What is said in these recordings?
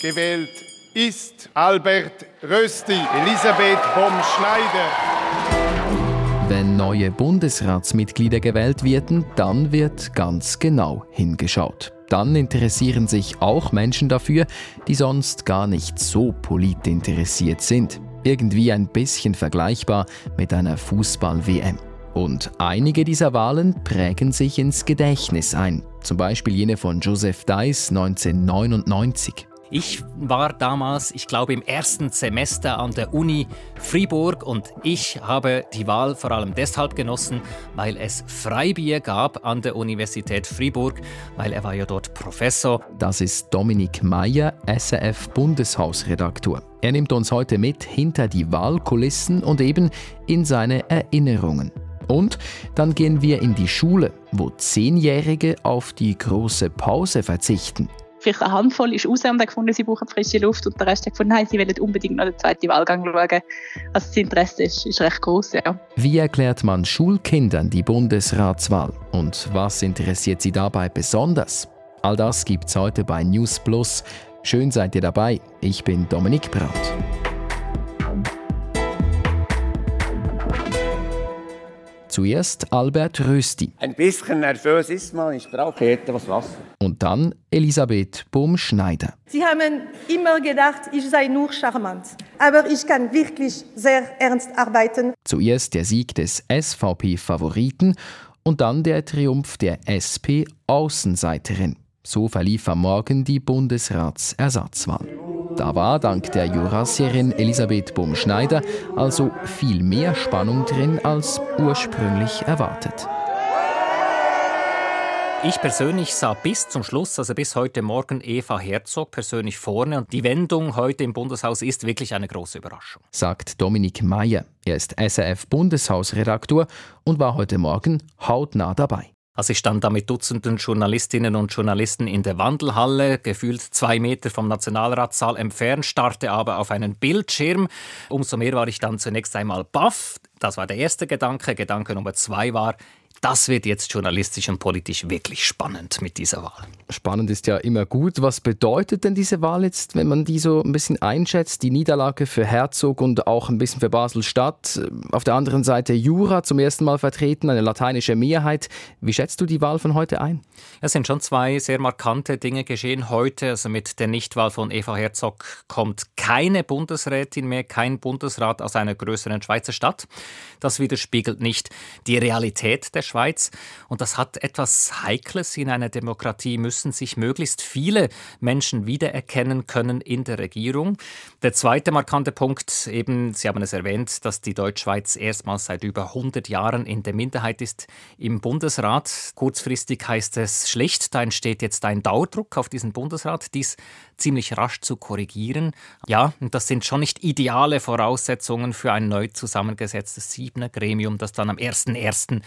gewählt ist Albert Rösti, Elisabeth Bomschneider. Wenn neue Bundesratsmitglieder gewählt werden, dann wird ganz genau hingeschaut. Dann interessieren sich auch Menschen dafür, die sonst gar nicht so politinteressiert sind. Irgendwie ein bisschen vergleichbar mit einer Fußball-WM. Und einige dieser Wahlen prägen sich ins Gedächtnis ein. Zum Beispiel jene von Joseph Deiss 1999. Ich war damals, ich glaube, im ersten Semester an der Uni Fribourg und ich habe die Wahl vor allem deshalb genossen, weil es Freibier gab an der Universität Fribourg, weil er war ja dort Professor. Das ist Dominik Meyer, SRF-Bundeshausredaktor. Er nimmt uns heute mit hinter die Wahlkulissen und eben in seine Erinnerungen. Und dann gehen wir in die Schule, wo Zehnjährige auf die große Pause verzichten vielleicht eine Handvoll ist raus und haben gefunden, sie brauchen frische Luft und der Rest hat gefunden, nein, sie wollen unbedingt noch den zweiten Wahlgang schauen. Also das Interesse ist, ist recht groß, ja. Wie erklärt man Schulkindern die Bundesratswahl und was interessiert sie dabei besonders? All das gibt's heute bei News Plus. Schön seid ihr dabei. Ich bin Dominik Brandt. Zuerst Albert Rösti. Ein bisschen nervös ist man, ich brauche etwas Wasser. Und dann Elisabeth Baum-Schneider. Sie haben immer gedacht, ich sei nur charmant. Aber ich kann wirklich sehr ernst arbeiten. Zuerst der Sieg des SVP-Favoriten und dann der Triumph der SP-Außenseiterin. So verlief am Morgen die Bundesratsersatzwahl. Da war dank der Jurassierin Elisabeth Baum-Schneider also viel mehr Spannung drin als ursprünglich erwartet. Ich persönlich sah bis zum Schluss, also bis heute Morgen, Eva Herzog persönlich vorne. Und die Wendung heute im Bundeshaus ist wirklich eine große Überraschung. Sagt Dominik Mayer. Er ist SRF-Bundeshausredaktor und war heute Morgen hautnah dabei. Also ich stand da mit Dutzenden Journalistinnen und Journalisten in der Wandelhalle, gefühlt zwei Meter vom Nationalratssaal entfernt, starrte aber auf einen Bildschirm. Umso mehr war ich dann zunächst einmal baff. Das war der erste Gedanke. Gedanke Nummer zwei war, das wird jetzt journalistisch und politisch wirklich spannend mit dieser Wahl. Spannend ist ja immer gut. Was bedeutet denn diese Wahl jetzt, wenn man die so ein bisschen einschätzt? Die Niederlage für Herzog und auch ein bisschen für Basel-Stadt. Auf der anderen Seite Jura zum ersten Mal vertreten, eine lateinische Mehrheit. Wie schätzt du die Wahl von heute ein? Es sind schon zwei sehr markante Dinge geschehen heute. Also mit der Nichtwahl von Eva Herzog kommt keine Bundesrätin mehr, kein Bundesrat aus einer größeren Schweizer Stadt. Das widerspiegelt nicht die Realität der Schweiz. Und das hat etwas Heikles in einer Demokratie, müssen sich möglichst viele Menschen wiedererkennen können in der Regierung. Der zweite markante Punkt, eben, Sie haben es erwähnt, dass die Deutschschweiz erstmals seit über 100 Jahren in der Minderheit ist im Bundesrat. Kurzfristig heißt es schlicht, da entsteht jetzt ein Dauerdruck auf diesen Bundesrat, dies ziemlich rasch zu korrigieren. Ja, das sind schon nicht ideale Voraussetzungen für ein neu zusammengesetztes Siebener Gremium, das dann am 01.01.2020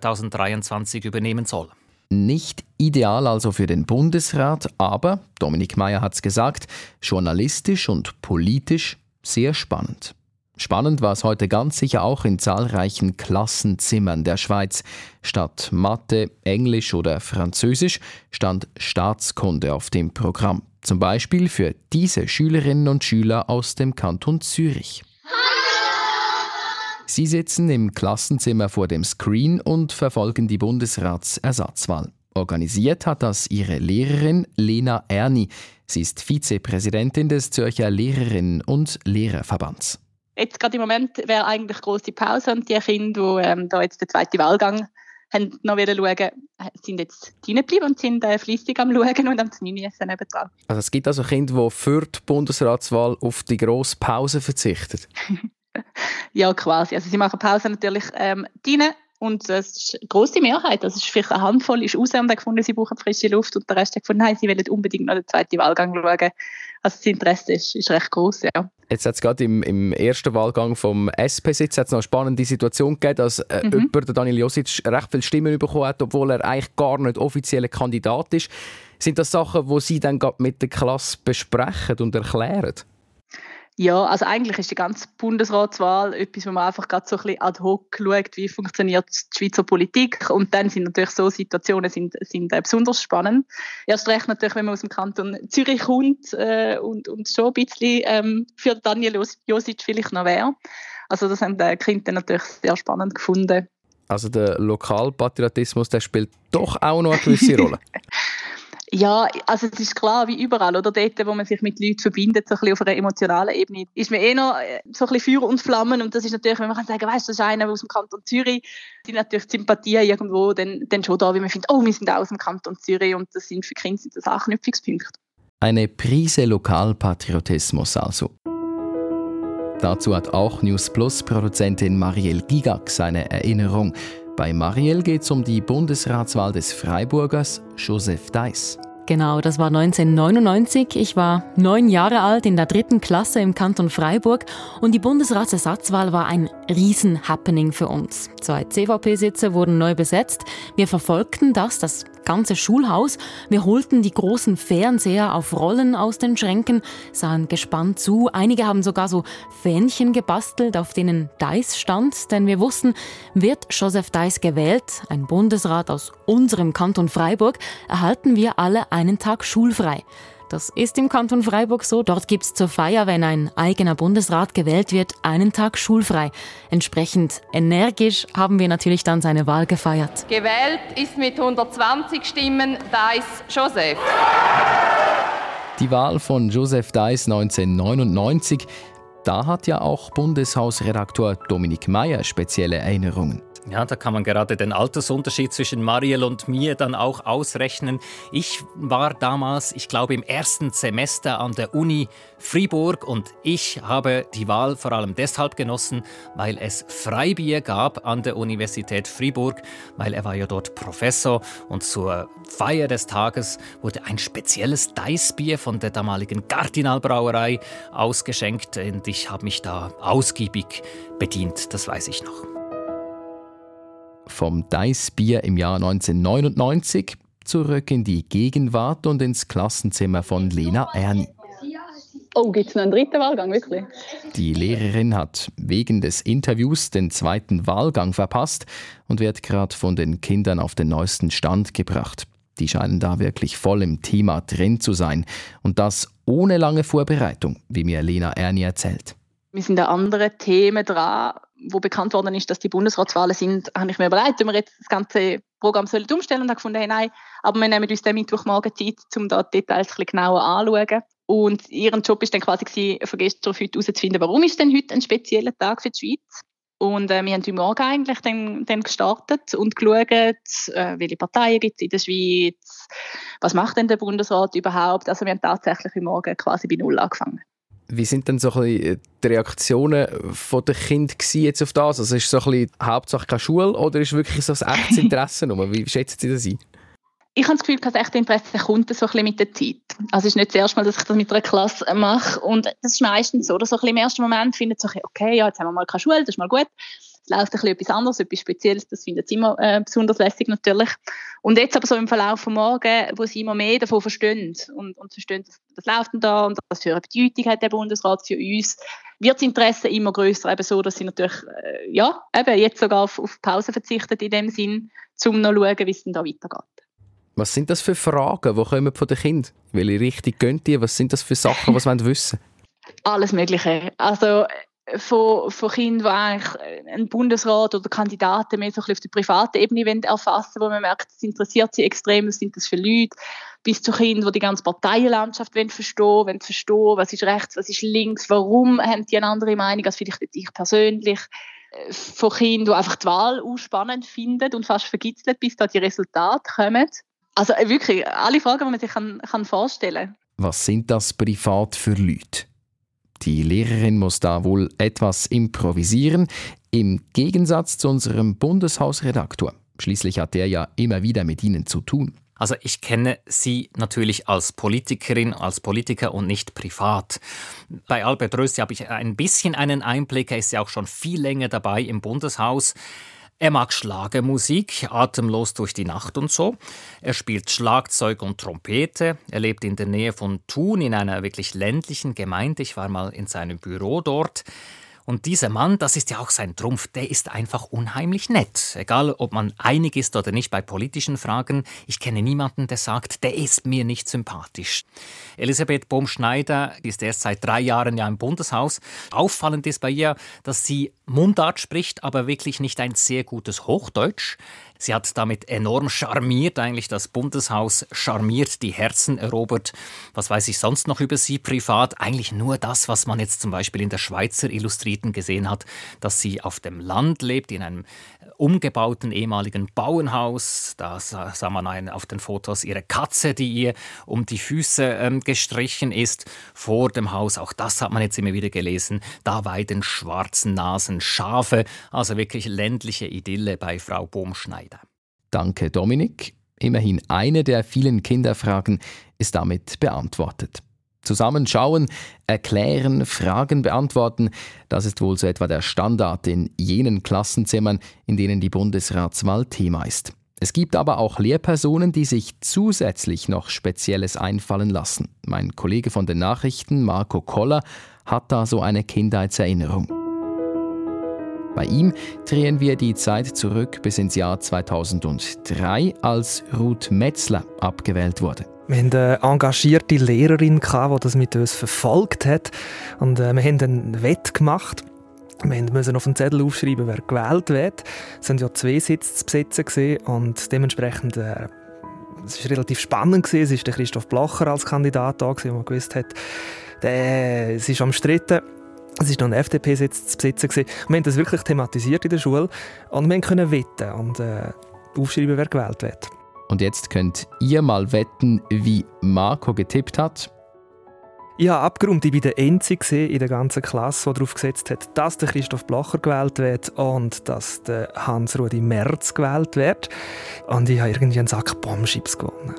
2023 übernehmen soll. Nicht ideal also für den Bundesrat, aber, Dominik Mayer hat es gesagt, journalistisch und politisch sehr spannend. Spannend war es heute ganz sicher auch in zahlreichen Klassenzimmern der Schweiz. Statt Mathe, Englisch oder Französisch stand Staatskunde auf dem Programm. Zum Beispiel für diese Schülerinnen und Schüler aus dem Kanton Zürich. Sie sitzen im Klassenzimmer vor dem Screen und verfolgen die Bundesratsersatzwahl. Organisiert hat das ihre Lehrerin Lena Erni. Sie ist Vizepräsidentin des Zürcher Lehrerinnen- und Lehrerverbands. Jetzt gerade im Moment wäre eigentlich große Pause und die Kinder, die ähm, da jetzt den zweiten Wahlgang haben noch wieder schauen, sind jetzt reingeblieben und sind äh, fleissig am Schauen und am Zmini-Essen nebendran. Also es gibt also Kinder, die für die Bundesratswahl auf die grosse Pause verzichten? ja, quasi. Also sie machen Pause natürlich ähm, rein und das ist eine grosse Mehrheit. Das ist vielleicht eine Handvoll, ist raus und haben gefunden, sie brauchen frische Luft und der Rest hat gefunden, nein, sie wollen unbedingt noch den zweiten Wahlgang schauen. Also das Interesse ist, ist recht groß, ja. Jetzt hat es gerade im, im, ersten Wahlgang vom SP-Sitz noch eine spannende Situation gegeben, dass äh, mhm. jemand, der Daniel Josic, recht viele Stimmen bekommen hat, obwohl er eigentlich gar nicht offizieller Kandidat ist. Sind das Sachen, die Sie dann mit der Klasse besprechen und erklären? Ja, also eigentlich ist die ganze Bundesratswahl etwas, wo man einfach gerade so ein bisschen ad hoc schaut, wie funktioniert die Schweizer Politik und dann sind natürlich so Situationen sind, sind äh, besonders spannend. Erst recht natürlich, wenn man aus dem Kanton Zürich kommt äh, und, und schon ein bisschen ähm, für Daniel Josic vielleicht noch wäre. Also das haben die Kinder natürlich sehr spannend gefunden. Also der Lokalpatriotismus, der spielt doch auch noch eine gewisse Rolle. Ja, also es ist klar, wie überall, oder dort, wo man sich mit Leuten verbindet, so ein bisschen auf einer emotionalen Ebene, ist man eh noch äh, so ein bisschen Feuer und Flammen und das ist natürlich, wenn man kann sagen, weißt du, das ist einer aus dem Kanton Zürich, die natürlich Sympathie irgendwo dann, dann schon da, wie man findet, oh, wir sind auch aus dem Kanton Zürich und das sind für Kinder sind das Anknüpfungspunkte. Eine Prise Lokalpatriotismus also. Dazu hat auch News Plus Produzentin Marielle Gigak seine Erinnerung. Bei Marielle geht es um die Bundesratswahl des Freiburgers Joseph Deiss. Genau, das war 1999. Ich war neun Jahre alt in der dritten Klasse im Kanton Freiburg und die Bundesratsersatzwahl war ein Riesen-Happening für uns. Zwei CVP-Sitze wurden neu besetzt. Wir verfolgten das, das ganze Schulhaus. Wir holten die großen Fernseher auf Rollen aus den Schränken, sahen gespannt zu. Einige haben sogar so Fähnchen gebastelt, auf denen Deiss stand, denn wir wussten, wird Joseph Deiss gewählt, ein Bundesrat aus unserem Kanton Freiburg, erhalten wir alle einen Tag schulfrei. Das ist im Kanton Freiburg so. Dort gibt es zur Feier, wenn ein eigener Bundesrat gewählt wird, einen Tag schulfrei. Entsprechend energisch haben wir natürlich dann seine Wahl gefeiert. Gewählt ist mit 120 Stimmen Dais Joseph. Die Wahl von Joseph Deiss 1999, da hat ja auch Bundeshausredakteur Dominik Mayer spezielle Erinnerungen. Ja, da kann man gerade den Altersunterschied zwischen Mariel und mir dann auch ausrechnen. Ich war damals, ich glaube, im ersten Semester an der Uni Fribourg und ich habe die Wahl vor allem deshalb genossen, weil es Freibier gab an der Universität Fribourg, weil er war ja dort Professor und zur Feier des Tages wurde ein spezielles Deissbier von der damaligen Kardinalbrauerei ausgeschenkt und ich habe mich da ausgiebig bedient, das weiß ich noch vom Deissbier im Jahr 1999 zurück in die Gegenwart und ins Klassenzimmer von Lena Erni. Oh, gibt es noch einen dritten Wahlgang, wirklich? Die Lehrerin hat wegen des Interviews den zweiten Wahlgang verpasst und wird gerade von den Kindern auf den neuesten Stand gebracht. Die scheinen da wirklich voll im Thema drin zu sein. Und das ohne lange Vorbereitung, wie mir Lena Erni erzählt. Wir sind an anderen Themen dran, wo bekannt worden ist, dass die Bundesratswahlen sind, habe ich mir überlegt, ob wir jetzt das ganze Programm sollen umstellen und habe gefunden, hey, nein, aber wir nehmen uns den Mittwochmorgen Zeit, um da die Details ein bisschen genauer anzuschauen. Und ihren Job ist dann quasi von gestern auf heute herauszufinden, warum ist denn heute ein spezieller Tag für die Schweiz? Und äh, wir haben heute Morgen eigentlich dann, dann gestartet und geschaut, äh, welche Parteien gibt es in der Schweiz, was macht denn der Bundesrat überhaupt. Also wir haben tatsächlich heute Morgen quasi bei Null angefangen. Wie sind denn so ein bisschen äh, die Reaktionen der Kinder jetzt auf das? Also ist so ein bisschen Hauptsache keine Schule oder ist wirklich so ein echtes Interesse? Wie schätzen Sie das ein? Ich habe das Gefühl, das echte Interesse kommt so ein bisschen mit der Zeit. Also es ist nicht das erste Mal, dass ich das mit einer Klasse mache und das ist meistens so, dass so ein bisschen im ersten Moment findet so, okay, ja, jetzt haben wir mal keine Schule, das ist mal gut läuft ein bisschen etwas anderes, etwas Spezielles, das findet sie immer äh, besonders lässig natürlich. Und jetzt aber so im Verlauf des Morgen, wo sie immer mehr davon verstehen und, und verstehen, das, das läuft denn da und was für eine Bedeutung hat der Bundesrat für uns, wird das Interesse immer größer, eben so, dass sie natürlich, äh, ja, eben jetzt sogar auf, auf Pause verzichten in dem Sinn, um noch zu schauen, wie es denn da weitergeht. Was sind das für Fragen, die kommen von den Kindern? Welche Richtung gehen die? Was sind das für Sachen, was sie wissen Alles Mögliche. Also von, von Kindern, die eigentlich einen Bundesrat oder Kandidaten mehr so auf der privaten Ebene erfassen wollen, wo man merkt, es interessiert sie extrem, was sind das für Leute, bis zu Kindern, die die ganze Parteienlandschaft verstehen wollen, verstehen, was ist rechts, was ist links, warum haben die eine andere Meinung als vielleicht ich persönlich. Von Kindern, die einfach die Wahl spannend finden und fast vergitzelt, bis da die Resultate kommen. Also wirklich, alle Fragen, die man sich kann, kann vorstellen kann. Was sind das privat für Leute? Die Lehrerin muss da wohl etwas improvisieren, im Gegensatz zu unserem Bundeshausredaktor. Schließlich hat er ja immer wieder mit ihnen zu tun. Also ich kenne Sie natürlich als Politikerin, als Politiker und nicht privat. Bei Albert Rösti habe ich ein bisschen einen Einblick. Er ist ja auch schon viel länger dabei im Bundeshaus. Er mag Schlagermusik, atemlos durch die Nacht und so. Er spielt Schlagzeug und Trompete. Er lebt in der Nähe von Thun in einer wirklich ländlichen Gemeinde. Ich war mal in seinem Büro dort. Und dieser Mann, das ist ja auch sein Trumpf, der ist einfach unheimlich nett. Egal, ob man einig ist oder nicht bei politischen Fragen, ich kenne niemanden, der sagt, der ist mir nicht sympathisch. Elisabeth Bohm-Schneider ist erst seit drei Jahren ja im Bundeshaus. Auffallend ist bei ihr, dass sie Mundart spricht, aber wirklich nicht ein sehr gutes Hochdeutsch. Sie hat damit enorm charmiert, eigentlich das Bundeshaus charmiert, die Herzen erobert. Was weiß ich sonst noch über sie privat? Eigentlich nur das, was man jetzt zum Beispiel in der Schweizer Illustrierten gesehen hat, dass sie auf dem Land lebt, in einem umgebauten ehemaligen Bauernhaus. Da sah man auf den Fotos ihre Katze, die ihr um die Füße ähm, gestrichen ist, vor dem Haus. Auch das hat man jetzt immer wieder gelesen. Da weiden schwarzen Nasen Schafe. Also wirklich ländliche Idylle bei Frau Bohmschneider. Danke, Dominik. Immerhin eine der vielen Kinderfragen ist damit beantwortet. Zusammenschauen, erklären, Fragen beantworten, das ist wohl so etwa der Standard in jenen Klassenzimmern, in denen die Bundesratswahl Thema ist. Es gibt aber auch Lehrpersonen, die sich zusätzlich noch Spezielles einfallen lassen. Mein Kollege von den Nachrichten, Marco Koller, hat da so eine Kindheitserinnerung. Bei ihm drehen wir die Zeit zurück bis ins Jahr 2003, als Ruth Metzler abgewählt wurde. Wir hatten eine engagierte Lehrerin, die das mit uns verfolgt hat. Und äh, wir haben einen Wett gemacht. Wir mussten auf den Zettel aufschreiben, wer gewählt wird. Es waren ja zwei Sitze zu besetzen und dementsprechend äh, es war relativ spannend. Es war Christoph Blacher als Kandidat da, man gewusst hat, der, es ist umstritten. Es war noch ein FDP-Sitz zu besitzen. Wir haben das wirklich thematisiert in der Schule und wir konnten wetten und äh, aufschreiben, wer gewählt wird. Und jetzt könnt ihr mal wetten, wie Marco getippt hat. Ich habe abgerundet, ich war der Einzige in der ganzen Klasse, der darauf gesetzt hat, dass der Christoph Blacher gewählt wird und dass der Hans-Rudi Merz gewählt wird. Und ich habe irgendwie einen Sack Bombschips gewonnen.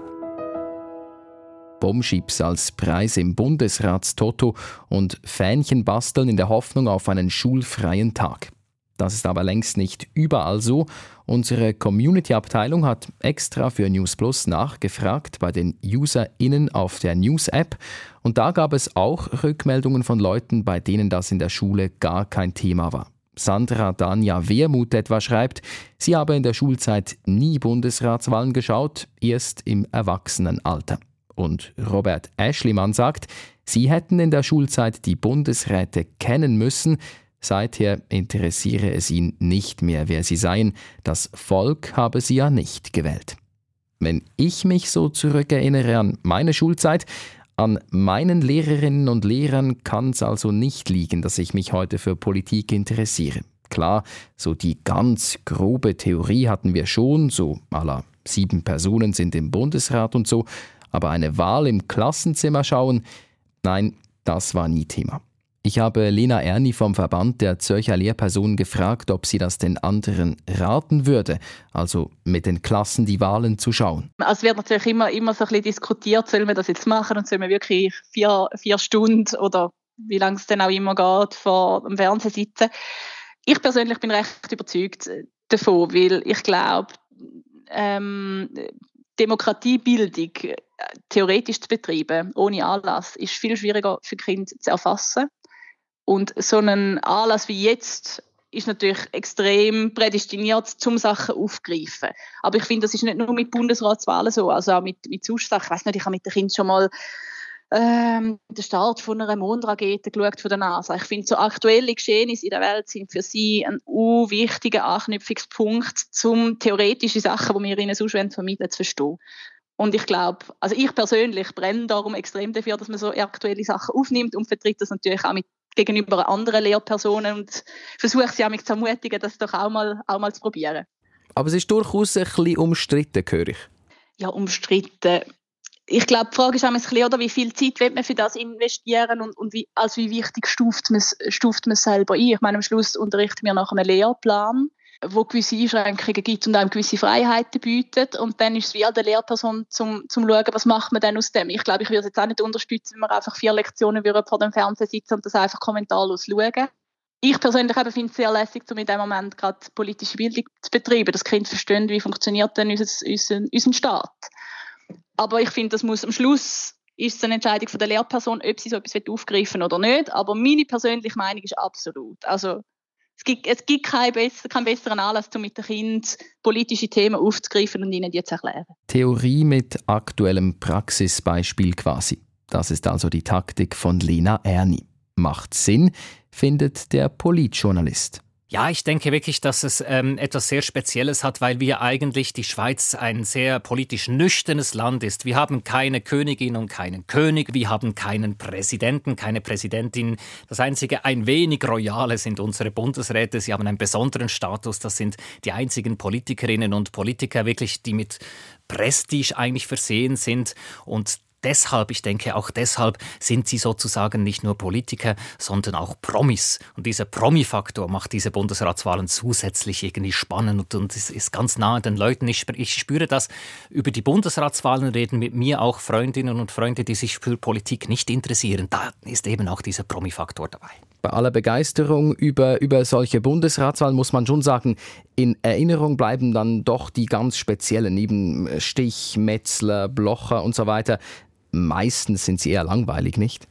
Bombschips als Preis im Bundesratstoto und Fähnchen basteln in der Hoffnung auf einen schulfreien Tag. Das ist aber längst nicht überall so. Unsere Community-Abteilung hat extra für News Plus nachgefragt bei den UserInnen auf der News-App und da gab es auch Rückmeldungen von Leuten, bei denen das in der Schule gar kein Thema war. Sandra Danja Wermuth etwa schreibt, sie habe in der Schulzeit nie Bundesratswahlen geschaut, erst im Erwachsenenalter. Und Robert Aschlimann sagt, sie hätten in der Schulzeit die Bundesräte kennen müssen, Seither interessiere es ihn nicht mehr, wer sie seien, das Volk habe sie ja nicht gewählt. Wenn ich mich so zurückerinnere an meine Schulzeit, an meinen Lehrerinnen und Lehrern kann es also nicht liegen, dass ich mich heute für Politik interessiere. Klar, so die ganz grobe Theorie hatten wir schon, so aller sieben Personen sind im Bundesrat und so, aber eine Wahl im Klassenzimmer schauen, nein, das war nie Thema. Ich habe Lena Erni vom Verband der Zürcher Lehrpersonen gefragt, ob sie das den anderen raten würde, also mit den Klassen die Wahlen zu schauen. Also es wird natürlich immer, immer so ein bisschen diskutiert, soll man das jetzt machen und soll man wirklich vier, vier Stunden oder wie lange es dann auch immer geht, vor dem Fernsehen sitzen. Ich persönlich bin recht überzeugt davon, weil ich glaube, ähm, Demokratiebildung äh, theoretisch zu betreiben, ohne Anlass, ist viel schwieriger für Kinder zu erfassen. Und so ein Anlass wie jetzt ist natürlich extrem prädestiniert, zum Sachen aufzugreifen. Aber ich finde, das ist nicht nur mit Bundesratswahlen so, also auch mit, mit Sachen. Ich weiß nicht, ich habe mit den Kindern schon mal ähm, den Start von einer Mondrakete geschaut von der NASA. Ich finde, so aktuelle Geschehnisse in der Welt sind für sie ein wichtiger Anknüpfungspunkt, um theoretische Sachen, die wir ihnen sonst vermitteln, zu verstehen. Und ich glaube, also ich persönlich brenne darum extrem dafür, dass man so aktuelle Sachen aufnimmt und vertritt das natürlich auch mit gegenüber anderen Lehrpersonen und versuche sie auch zu ermutigen, das doch auch mal, auch mal zu probieren. Aber es ist durchaus ein bisschen umstritten, höre ich. Ja, umstritten. Ich glaube, die Frage ist auch ein bisschen, oder, wie viel Zeit will man für das investieren und, und wie, also wie wichtig stuft man, stuft man selber ein. Ich meine, am Schluss unterrichten wir nach einem Lehrplan wo gewisse Einschränkungen gibt und einem gewisse Freiheiten bietet. Und dann ist es wie an der Lehrperson zum, zum schauen, was macht man denn aus dem. Ich glaube, ich würde es jetzt auch nicht unterstützen, wenn wir einfach vier Lektionen vor dem Fernseher sitzen und das einfach kommentarlos schauen. ich persönlich finde es sehr lässig, um in diesem Moment gerade politische Bildung zu betreiben, das Kind verstehen, wie funktioniert denn unser, unser, unser Staat. Aber ich finde, das muss am Schluss ist es eine Entscheidung von der Lehrperson, ob sie so etwas aufgreifen oder nicht. Aber meine persönliche Meinung ist absolut. Also es gibt, es gibt keinen, besser, keinen besseren Anlass, um mit den Kindern politische Themen aufzugreifen und ihnen die zu erklären. Theorie mit aktuellem Praxisbeispiel quasi. Das ist also die Taktik von Lena Erni. Macht Sinn, findet der Politjournalist. Ja, ich denke wirklich, dass es ähm, etwas sehr Spezielles hat, weil wir eigentlich die Schweiz ein sehr politisch nüchternes Land ist. Wir haben keine Königin und keinen König, wir haben keinen Präsidenten, keine Präsidentin. Das einzige ein wenig Royale sind unsere Bundesräte. Sie haben einen besonderen Status. Das sind die einzigen Politikerinnen und Politiker wirklich, die mit Prestige eigentlich versehen sind. Und deshalb, ich denke auch deshalb, sind sie sozusagen nicht nur Politiker, sondern auch Promis. Und dieser Promi-Faktor macht diese Bundesratswahlen zusätzlich irgendwie spannend und, es ist ganz nahe den Leuten. Ich, ich spüre das, über die Bundesratswahlen reden mit mir auch Freundinnen und Freunde, die sich für Politik nicht interessieren. Da ist eben auch dieser Promi-Faktor dabei. Bei aller Begeisterung über, über solche Bundesratswahlen muss man schon sagen, in Erinnerung bleiben dann doch die ganz speziellen, eben Stich, Metzler, Blocher und so weiter meistens sind sie eher langweilig, nicht?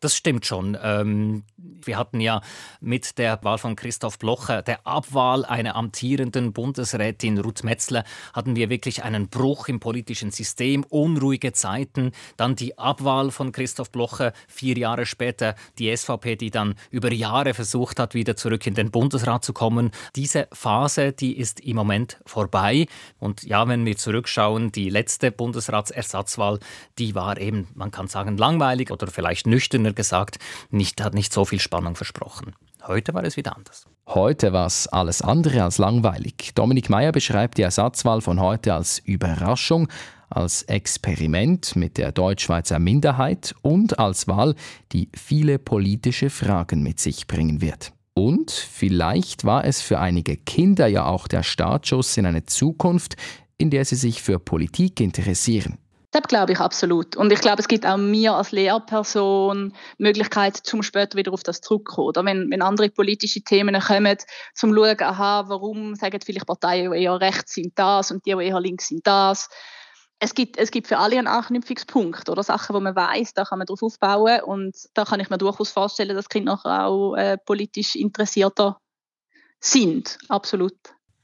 Das stimmt schon. Ähm, wir hatten ja mit der Wahl von Christoph Blocher, der Abwahl einer amtierenden Bundesrätin Ruth Metzler, hatten wir wirklich einen Bruch im politischen System, unruhige Zeiten. Dann die Abwahl von Christoph Blocher, vier Jahre später die SVP, die dann über Jahre versucht hat, wieder zurück in den Bundesrat zu kommen. Diese Phase, die ist im Moment vorbei. Und ja, wenn wir zurückschauen, die letzte Bundesratsersatzwahl, die war eben, man kann sagen, langweilig oder vielleicht nüchtern Wagner gesagt, nicht, hat nicht so viel Spannung versprochen. Heute war es wieder anders. Heute war es alles andere als langweilig. Dominik Meyer beschreibt die Ersatzwahl von heute als Überraschung, als Experiment mit der Deutschschweizer Minderheit und als Wahl, die viele politische Fragen mit sich bringen wird. Und vielleicht war es für einige Kinder ja auch der Startschuss in eine Zukunft, in der sie sich für Politik interessieren. Das glaube ich absolut. Und ich glaube, es gibt auch mir als Lehrperson Möglichkeit, zum später wieder auf das zurückzukommen. Oder wenn, wenn andere politische Themen kommen, zum schauen, aha, warum sagen vielleicht Parteien, die eher rechts sind, das und die, die eher links sind, das. Es gibt, es gibt für alle einen Anknüpfungspunkt oder Sachen, wo man weiß, da kann man darauf aufbauen und da kann ich mir durchaus vorstellen, dass Kinder auch äh, politisch interessierter sind. Absolut.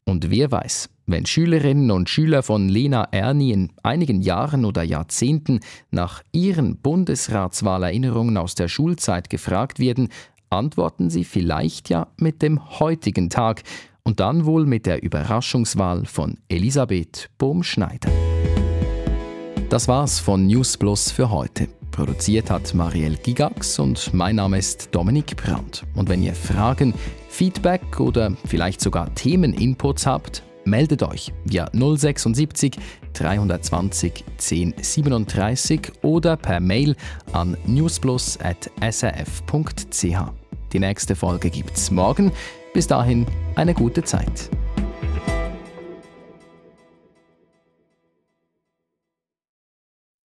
Und wer weiß, wenn Schülerinnen und Schüler von Lena Erni in einigen Jahren oder Jahrzehnten nach ihren Bundesratswahlerinnerungen aus der Schulzeit gefragt werden, antworten sie vielleicht ja mit dem heutigen Tag und dann wohl mit der Überraschungswahl von Elisabeth Bohm-Schneider. Das war's von News Plus für heute. Produziert hat Marielle Gigax und mein Name ist Dominik Brandt. Und wenn ihr Fragen, Feedback oder vielleicht sogar Themeninputs habt, meldet euch via 076 320 1037 oder per Mail an newsplus.srf.ch. Die nächste Folge gibt's morgen. Bis dahin eine gute Zeit.